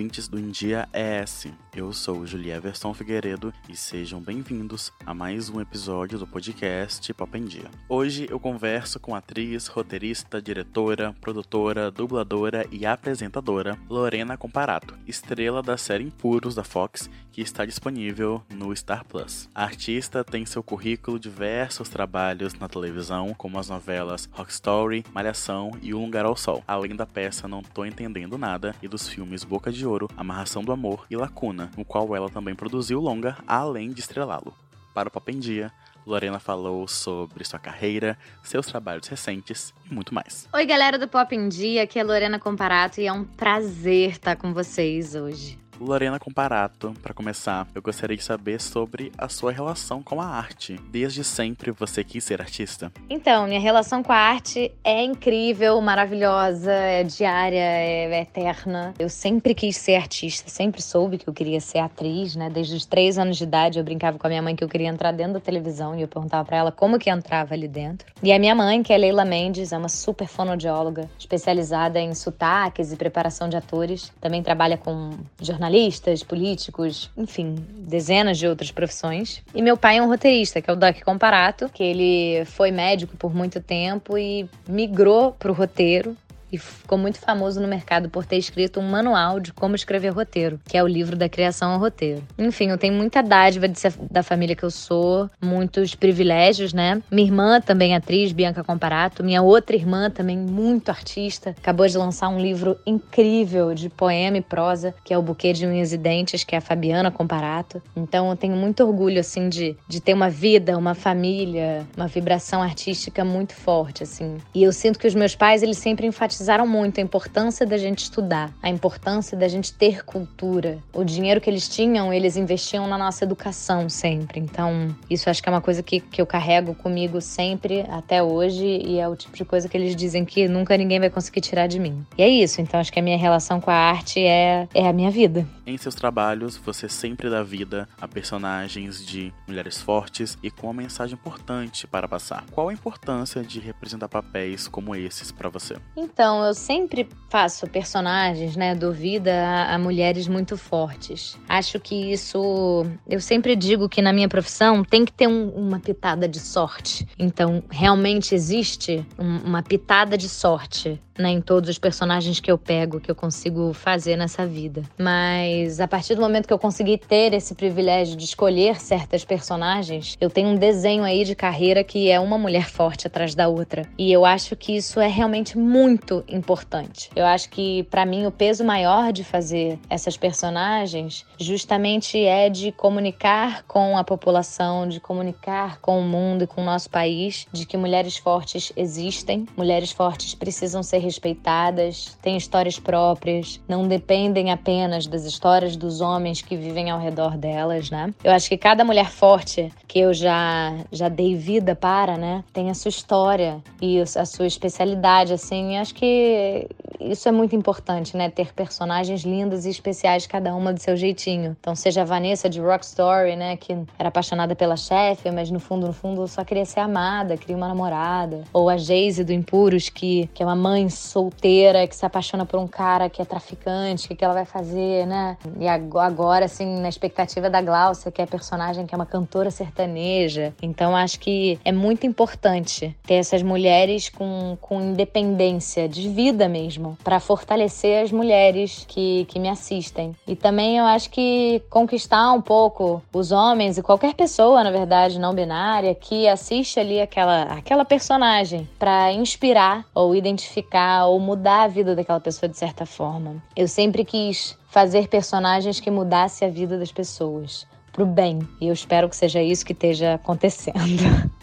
ouvintes do India ES. Eu sou Julia Everson Figueiredo e sejam bem-vindos a mais um episódio do podcast Pop em Dia. Hoje eu converso com a atriz, roteirista, diretora, produtora, dubladora e apresentadora Lorena Comparato, estrela da série Impuros da Fox, que está disponível no Star Plus. A artista tem seu currículo diversos trabalhos na televisão, como as novelas Rock Story, Malhação e Um Lugar ao Sol, além da peça Não Tô Entendendo Nada e dos filmes Boca de Ouro, Amarração do Amor e Lacuna no qual ela também produziu longa, além de estrelá-lo. Para o Papo em Dia, Lorena falou sobre sua carreira, seus trabalhos recentes e muito mais. Oi, galera do Pop em Dia, aqui é Lorena Comparato e é um prazer estar com vocês hoje. Lorena Comparato, para começar, eu gostaria de saber sobre a sua relação com a arte. Desde sempre você quis ser artista? Então, minha relação com a arte é incrível, maravilhosa, é diária, é eterna. Eu sempre quis ser artista, sempre soube que eu queria ser atriz, né? Desde os três anos de idade eu brincava com a minha mãe que eu queria entrar dentro da televisão e eu perguntava para ela como que entrava ali dentro. E a minha mãe, que é Leila Mendes, é uma super fonoaudióloga, especializada em sotaques e preparação de atores. Também trabalha com jornalismo jornalistas, políticos, enfim, dezenas de outras profissões. E meu pai é um roteirista, que é o Duck Comparato, que ele foi médico por muito tempo e migrou para o roteiro e ficou muito famoso no mercado por ter escrito um manual de como escrever roteiro, que é o livro da criação ao roteiro. Enfim, eu tenho muita dádiva de ser da família que eu sou, muitos privilégios, né? Minha irmã também é atriz, Bianca Comparato, minha outra irmã também muito artista, acabou de lançar um livro incrível de poema e prosa, que é o Buquê de Unhas e Dentes, que é a Fabiana Comparato. Então eu tenho muito orgulho assim de, de ter uma vida, uma família, uma vibração artística muito forte assim. E eu sinto que os meus pais, eles sempre enfatizaram enfatizaram muito a importância da gente estudar, a importância da gente ter cultura. O dinheiro que eles tinham, eles investiam na nossa educação sempre. Então, isso acho que é uma coisa que, que eu carrego comigo sempre, até hoje, e é o tipo de coisa que eles dizem que nunca ninguém vai conseguir tirar de mim. E é isso, então acho que a minha relação com a arte é, é a minha vida. Em seus trabalhos, você sempre dá vida a personagens de mulheres fortes e com uma mensagem importante para passar. Qual a importância de representar papéis como esses para você? Então, então, eu sempre faço personagens, né, dou vida a, a, mulheres muito fortes. Acho que isso. Eu sempre digo que na minha profissão tem que ter um, uma pitada de sorte. Então, realmente existe um, uma pitada de sorte né, em todos os personagens que eu pego, que eu consigo fazer nessa vida. Mas a partir do momento que eu consegui ter esse privilégio de escolher certas personagens, eu tenho um desenho aí de carreira que é uma mulher forte atrás da outra. E eu acho que isso é realmente muito importante. Eu acho que para mim o peso maior de fazer essas personagens justamente é de comunicar com a população, de comunicar com o mundo e com o nosso país, de que mulheres fortes existem, mulheres fortes precisam ser respeitadas, têm histórias próprias, não dependem apenas das histórias dos homens que vivem ao redor delas, né? Eu acho que cada mulher forte que eu já já dei vida para, né, tem a sua história e a sua especialidade, assim. E acho que 而。Isso é muito importante, né? Ter personagens lindas e especiais, cada uma do seu jeitinho. Então, seja a Vanessa de Rock Story, né? Que era apaixonada pela chefe, mas no fundo, no fundo, só queria ser amada, queria uma namorada. Ou a Jayce do Impuros, que, que é uma mãe solteira, que se apaixona por um cara que é traficante, o que, que ela vai fazer, né? E agora, assim, na expectativa da Glaucia, que é personagem que é uma cantora sertaneja. Então, acho que é muito importante ter essas mulheres com, com independência de vida mesmo para fortalecer as mulheres que, que me assistem. E também eu acho que conquistar um pouco os homens e qualquer pessoa, na verdade, não binária, que assiste ali aquela, aquela personagem para inspirar ou identificar ou mudar a vida daquela pessoa de certa forma. Eu sempre quis fazer personagens que mudassem a vida das pessoas pro bem. E eu espero que seja isso que esteja acontecendo.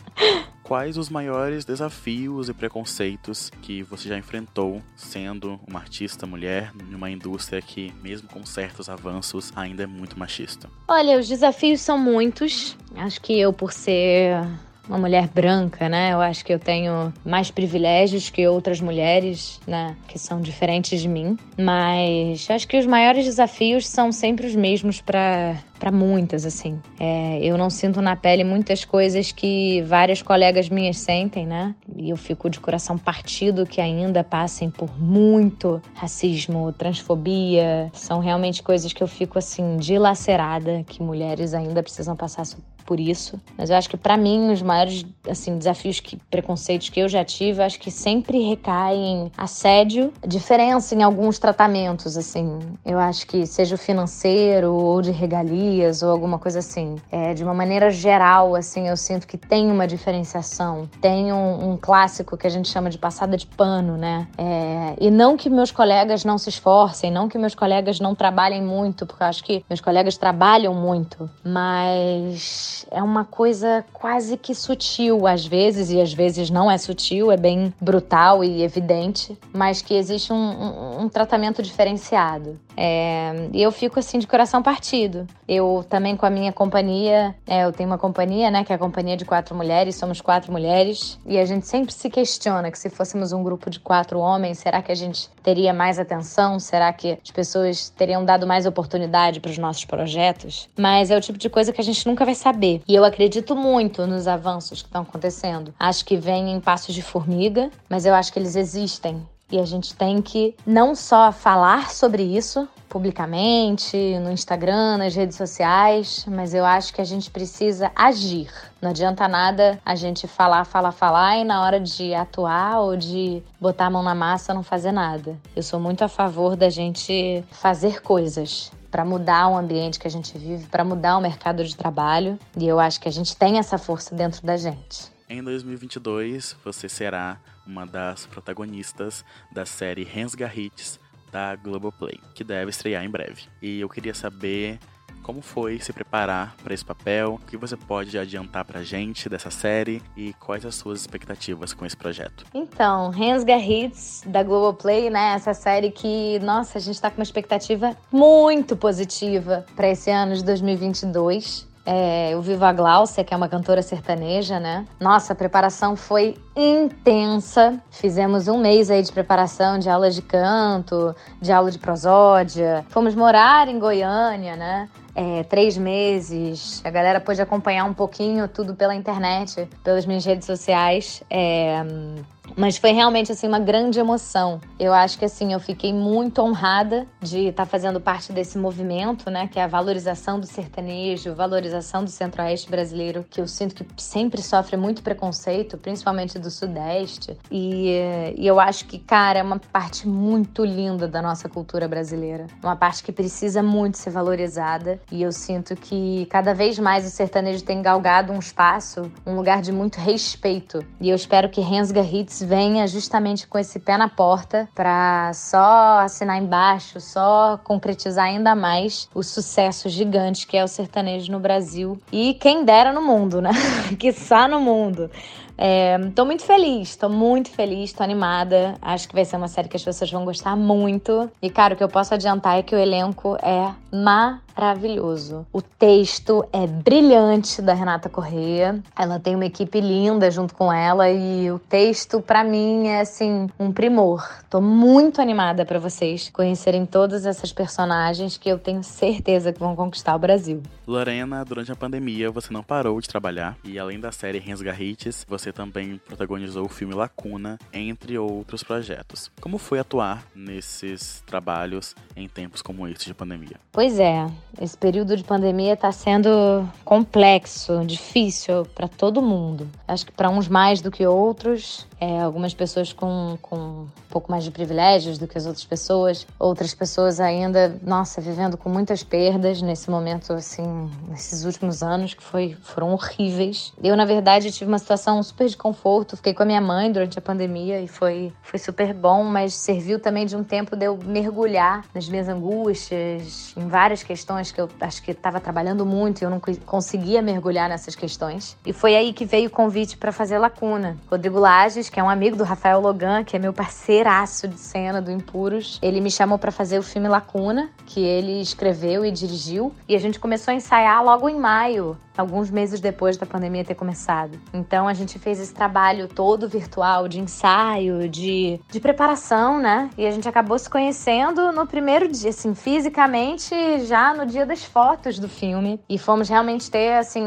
quais os maiores desafios e preconceitos que você já enfrentou sendo uma artista mulher numa indústria que, mesmo com certos avanços, ainda é muito machista? Olha, os desafios são muitos. Acho que eu, por ser uma mulher branca, né? Eu acho que eu tenho mais privilégios que outras mulheres, né? Que são diferentes de mim. Mas acho que os maiores desafios são sempre os mesmos para para muitas, assim. É, eu não sinto na pele muitas coisas que várias colegas minhas sentem, né? E eu fico de coração partido que ainda passem por muito racismo, transfobia. São realmente coisas que eu fico, assim, dilacerada, que mulheres ainda precisam passar por isso. Mas eu acho que para mim os maiores assim desafios que preconceitos que eu já tive, acho que sempre recaem em assédio, diferença em alguns tratamentos assim. Eu acho que seja o financeiro ou de regalias ou alguma coisa assim. É, de uma maneira geral, assim, eu sinto que tem uma diferenciação. Tem um, um clássico que a gente chama de passada de pano, né? É, e não que meus colegas não se esforcem, não que meus colegas não trabalhem muito, porque eu acho que meus colegas trabalham muito, mas é uma coisa quase que sutil às vezes, e às vezes não é sutil, é bem brutal e evidente, mas que existe um, um, um tratamento diferenciado. É, e eu fico assim de coração partido. Também com a minha companhia, é, eu tenho uma companhia, né, que é a companhia de quatro mulheres, somos quatro mulheres, e a gente sempre se questiona que se fôssemos um grupo de quatro homens, será que a gente teria mais atenção? Será que as pessoas teriam dado mais oportunidade para os nossos projetos? Mas é o tipo de coisa que a gente nunca vai saber. E eu acredito muito nos avanços que estão acontecendo. Acho que vêm em passos de formiga, mas eu acho que eles existem. E a gente tem que não só falar sobre isso publicamente, no Instagram, nas redes sociais, mas eu acho que a gente precisa agir. Não adianta nada a gente falar, falar, falar e na hora de atuar ou de botar a mão na massa não fazer nada. Eu sou muito a favor da gente fazer coisas para mudar o ambiente que a gente vive, para mudar o mercado de trabalho. E eu acho que a gente tem essa força dentro da gente. Em 2022, você será uma das protagonistas da série Rensga Hits da Globoplay, que deve estrear em breve. E eu queria saber como foi se preparar para esse papel? O que você pode adiantar para a gente dessa série e quais as suas expectativas com esse projeto? Então, Rensga Hits da Globoplay, né? Essa série que, nossa, a gente está com uma expectativa muito positiva para esse ano de 2022. É, eu vivo a que é uma cantora sertaneja, né? Nossa, a preparação foi intensa. Fizemos um mês aí de preparação de aula de canto, de aula de prosódia. Fomos morar em Goiânia, né? É, três meses. A galera pôde acompanhar um pouquinho tudo pela internet, pelas minhas redes sociais. É, mas foi realmente assim uma grande emoção. Eu acho que assim eu fiquei muito honrada de estar tá fazendo parte desse movimento, né, que é a valorização do sertanejo, valorização do centro-oeste brasileiro, que eu sinto que sempre sofre muito preconceito, principalmente do sudeste. E, e eu acho que, cara, é uma parte muito linda da nossa cultura brasileira, uma parte que precisa muito ser valorizada. E eu sinto que cada vez mais o sertanejo tem galgado um espaço, um lugar de muito respeito. E eu espero que Rensga Venha justamente com esse pé na porta para só assinar embaixo, só concretizar ainda mais o sucesso gigante que é o sertanejo no Brasil e quem dera no mundo, né? que só no mundo. É, tô muito feliz, tô muito feliz, tô animada. Acho que vai ser uma série que as pessoas vão gostar muito. E, cara, o que eu posso adiantar é que o elenco é maravilhoso. O texto é brilhante da Renata Corrêa. Ela tem uma equipe linda junto com ela e o texto, para mim, é assim, um primor. Tô muito animada para vocês conhecerem todas essas personagens que eu tenho certeza que vão conquistar o Brasil. Lorena, durante a pandemia, você não parou de trabalhar e além da série Rensgarrites, você você também protagonizou o filme Lacuna, entre outros projetos. Como foi atuar nesses trabalhos em tempos como este de pandemia? Pois é, esse período de pandemia está sendo complexo, difícil para todo mundo. Acho que para uns mais do que outros, é, algumas pessoas com, com um pouco mais de privilégios do que as outras pessoas, outras pessoas ainda, nossa, vivendo com muitas perdas nesse momento, assim, nesses últimos anos que foi, foram horríveis. Eu, na verdade, tive uma situação super de conforto. Fiquei com a minha mãe durante a pandemia e foi, foi super bom, mas serviu também de um tempo de eu mergulhar nas minhas angústias, em várias questões que eu acho que estava trabalhando muito e eu não conseguia mergulhar nessas questões. E foi aí que veio o convite para fazer Lacuna. Rodrigo Lages, que é um amigo do Rafael Logan, que é meu parceiraço de cena do Impuros, ele me chamou para fazer o filme Lacuna, que ele escreveu e dirigiu, e a gente começou a ensaiar logo em maio alguns meses depois da pandemia ter começado. Então a gente fez esse trabalho todo virtual de ensaio, de, de preparação, né? E a gente acabou se conhecendo no primeiro dia, assim, fisicamente, já no dia das fotos do filme. E fomos realmente ter, assim,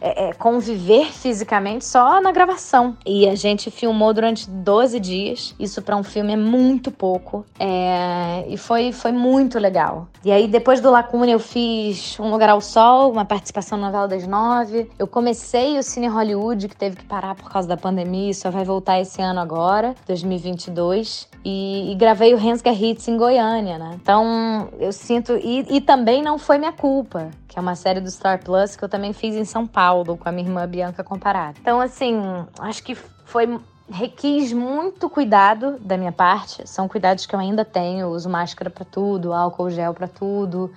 é, é, conviver fisicamente só na gravação. E a gente filmou durante 12 dias. Isso para um filme é muito pouco. É, e foi, foi muito legal. E aí, depois do Lacuna, eu fiz Um Lugar ao Sol, uma participação na novela das nove. Eu comecei o Cine Hollywood, que teve que parar por causa da pandemia, só vai voltar esse ano agora, 2022. E, e gravei o Rensga Hits em Goiânia, né? Então, eu sinto. E, e também não foi minha culpa que é uma série do Star Plus que eu também fiz em São Paulo com a minha irmã Bianca Comparada. Então, assim, acho que foi requis muito cuidado da minha parte. São cuidados que eu ainda tenho. Eu uso máscara para tudo, álcool gel para tudo.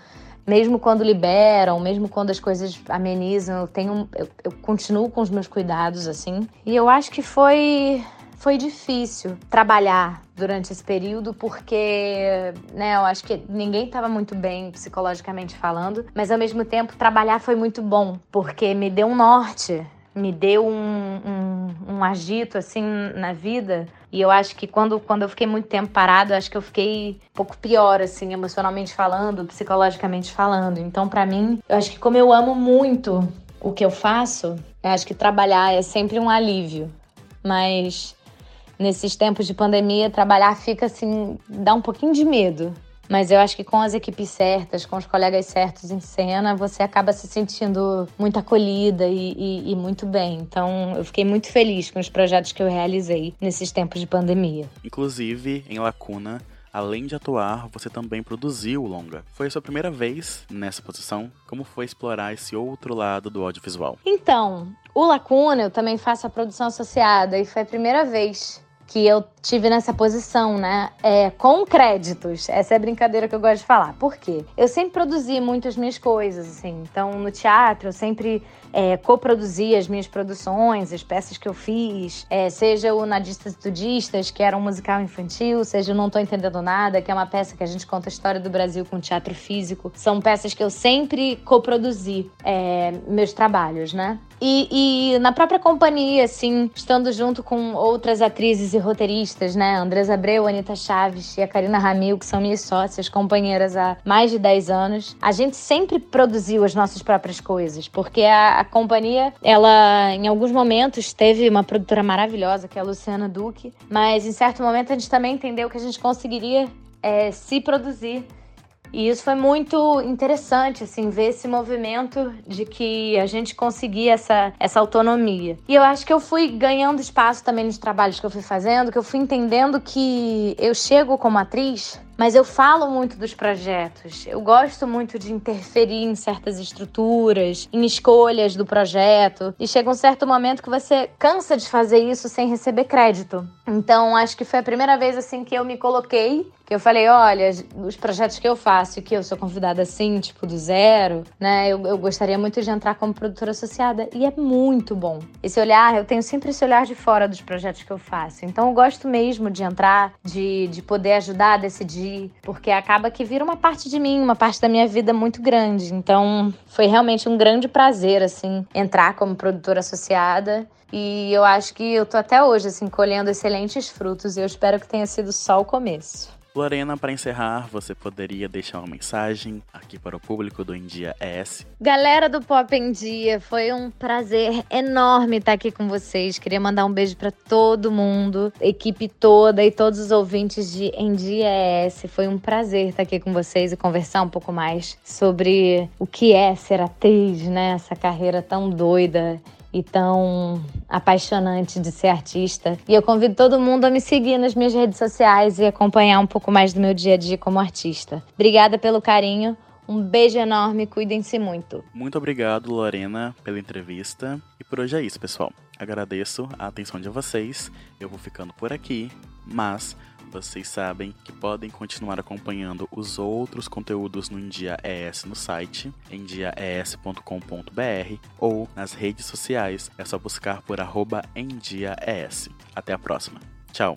Mesmo quando liberam, mesmo quando as coisas amenizam, eu tenho, eu, eu continuo com os meus cuidados assim. E eu acho que foi foi difícil trabalhar durante esse período porque, né, eu acho que ninguém estava muito bem psicologicamente falando, mas ao mesmo tempo trabalhar foi muito bom porque me deu um norte me deu um, um, um, agito assim na vida. E eu acho que quando, quando eu fiquei muito tempo parado, acho que eu fiquei um pouco pior, assim, emocionalmente falando, psicologicamente falando. Então, para mim, eu acho que como eu amo muito o que eu faço, eu acho que trabalhar é sempre um alívio. Mas nesses tempos de pandemia, trabalhar fica assim, dá um pouquinho de medo. Mas eu acho que com as equipes certas, com os colegas certos em cena, você acaba se sentindo muito acolhida e, e, e, muito bem. Então, eu fiquei muito feliz com os projetos que eu realizei nesses tempos de pandemia. Inclusive, em Lacuna, além de atuar, você também produziu o longa. Foi a sua primeira vez nessa posição? Como foi explorar esse outro lado do audiovisual? Então, o Lacuna eu também faço a produção associada e foi a primeira vez que eu tive nessa posição, né? É, com créditos. Essa é a brincadeira que eu gosto de falar. Por quê? Eu sempre produzi muito as minhas coisas, assim. Então, no teatro, eu sempre é, coproduzi as minhas produções, as peças que eu fiz. É, seja o Nadistas e Tudistas, que era um musical infantil, seja o Não Tô Entendendo Nada, que é uma peça que a gente conta a história do Brasil com teatro físico. São peças que eu sempre coproduzi é, meus trabalhos, né? E, e, na própria companhia, assim, estando junto com outras atrizes e roteiristas, né? Andresa Abreu, Anitta Chaves e a Karina Ramil, que são minhas sócias, companheiras há mais de 10 anos, a gente sempre produziu as nossas próprias coisas, porque a, a companhia, ela, em alguns momentos, teve uma produtora maravilhosa, que é a Luciana Duque, mas em certo momento a gente também entendeu que a gente conseguiria é, se produzir e isso foi muito interessante, assim, ver esse movimento de que a gente conseguia essa, essa autonomia. E eu acho que eu fui ganhando espaço também nos trabalhos que eu fui fazendo, que eu fui entendendo que eu chego como atriz mas eu falo muito dos projetos. Eu gosto muito de interferir em certas estruturas, em escolhas do projeto. E chega um certo momento que você cansa de fazer isso sem receber crédito. Então, acho que foi a primeira vez assim que eu me coloquei, que eu falei, olha, os projetos que eu faço, que eu sou convidada assim, tipo do zero, né? Eu, eu gostaria muito de entrar como produtora associada e é muito bom. Esse olhar, eu tenho sempre esse olhar de fora dos projetos que eu faço. Então, eu gosto mesmo de entrar, de, de poder ajudar a decidir porque acaba que vira uma parte de mim, uma parte da minha vida muito grande. Então, foi realmente um grande prazer, assim, entrar como produtora associada. E eu acho que eu tô até hoje, assim, colhendo excelentes frutos e eu espero que tenha sido só o começo. Lorena, para encerrar, você poderia deixar uma mensagem aqui para o público do Em Dia ES? Galera do Pop em Dia, foi um prazer enorme estar aqui com vocês. Queria mandar um beijo para todo mundo, equipe toda e todos os ouvintes de Em Dia ES. Foi um prazer estar aqui com vocês e conversar um pouco mais sobre o que é ser atriz, né? Essa carreira tão doida e tão apaixonante de ser artista. E eu convido todo mundo a me seguir nas minhas redes sociais e acompanhar um pouco mais do meu dia a dia como artista. Obrigada pelo carinho. Um beijo enorme, cuidem-se muito. Muito obrigado, Lorena, pela entrevista. E por hoje é isso, pessoal. Agradeço a atenção de vocês. Eu vou ficando por aqui, mas vocês sabem que podem continuar acompanhando os outros conteúdos no India ES no site, endiaes.com.br ou nas redes sociais, é só buscar por arroba endiaes. Até a próxima. Tchau!